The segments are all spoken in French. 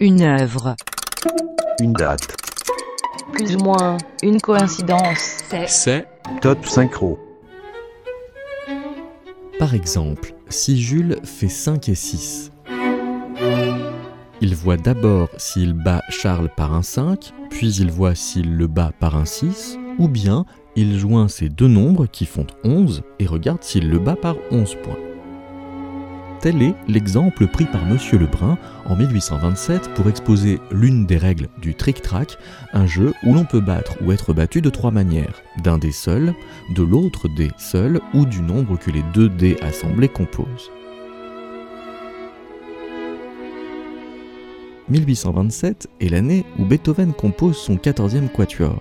Une œuvre. Une date. Plus ou moins une coïncidence. C'est Top synchro. Par exemple, si Jules fait 5 et 6, il voit d'abord s'il bat Charles par un 5, puis il voit s'il le bat par un 6, ou bien il joint ces deux nombres qui font 11 et regarde s'il le bat par 11 points. Tel est l'exemple pris par M. Lebrun en 1827 pour exposer l'une des règles du trick-track, un jeu où l'on peut battre ou être battu de trois manières, d'un dé seul, de l'autre dé seul ou du nombre que les deux dés assemblés composent. 1827 est l'année où Beethoven compose son 14e quatuor,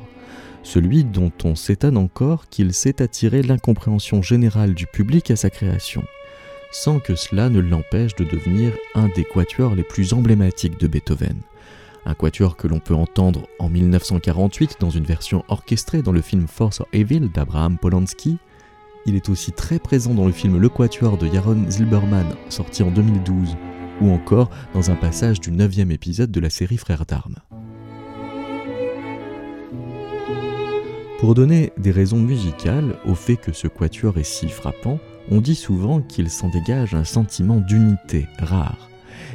celui dont on s'étonne encore qu'il s'est attiré l'incompréhension générale du public à sa création sans que cela ne l'empêche de devenir un des quatuors les plus emblématiques de Beethoven. Un quatuor que l'on peut entendre en 1948 dans une version orchestrée dans le film Force or Evil d'Abraham Polanski. Il est aussi très présent dans le film Le Quatuor de Jaron Zilberman, sorti en 2012, ou encore dans un passage du 9 épisode de la série Frères d'armes. Pour donner des raisons musicales au fait que ce quatuor est si frappant, on dit souvent qu'il s'en dégage un sentiment d'unité rare,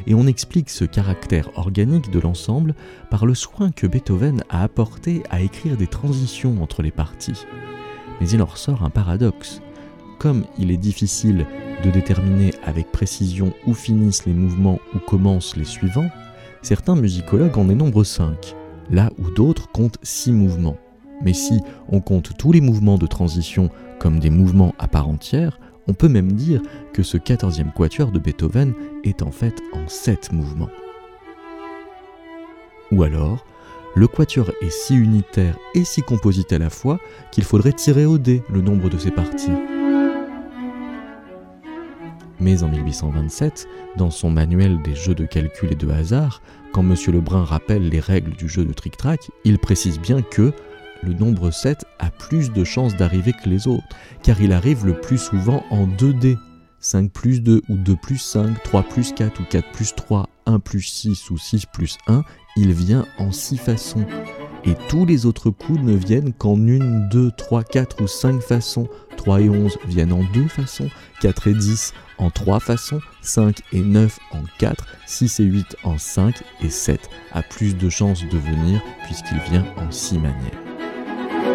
et on explique ce caractère organique de l'ensemble par le soin que Beethoven a apporté à écrire des transitions entre les parties. Mais il en ressort un paradoxe. Comme il est difficile de déterminer avec précision où finissent les mouvements ou commencent les suivants, certains musicologues en dénombrent 5, là où d'autres comptent 6 mouvements. Mais si on compte tous les mouvements de transition comme des mouvements à part entière, on peut même dire que ce 14e quatuor de Beethoven est en fait en 7 mouvements. Ou alors, le quatuor est si unitaire et si composite à la fois qu'il faudrait tirer au dé le nombre de ses parties. Mais en 1827, dans son manuel des jeux de calcul et de hasard, quand M. Lebrun rappelle les règles du jeu de trick-track, il précise bien que le nombre 7 a plus de chances d'arriver que les autres, car il arrive le plus souvent en 2D. 5 plus 2 ou 2 plus 5, 3 plus 4 ou 4 plus 3, 1 plus 6 ou 6 plus 1, il vient en 6 façons. Et tous les autres coups ne viennent qu'en 1, 2, 3, 4 ou 5 façons. 3 et 11 viennent en 2 façons, 4 et 10 en 3 façons, 5 et 9 en 4, 6 et 8 en 5 et 7 a plus de chances de venir puisqu'il vient en 6 manières.